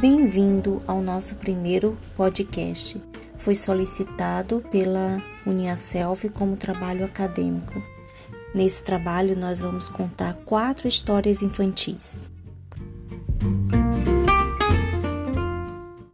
Bem-vindo ao nosso primeiro podcast. Foi solicitado pela Uniaself como trabalho acadêmico. Nesse trabalho, nós vamos contar quatro histórias infantis.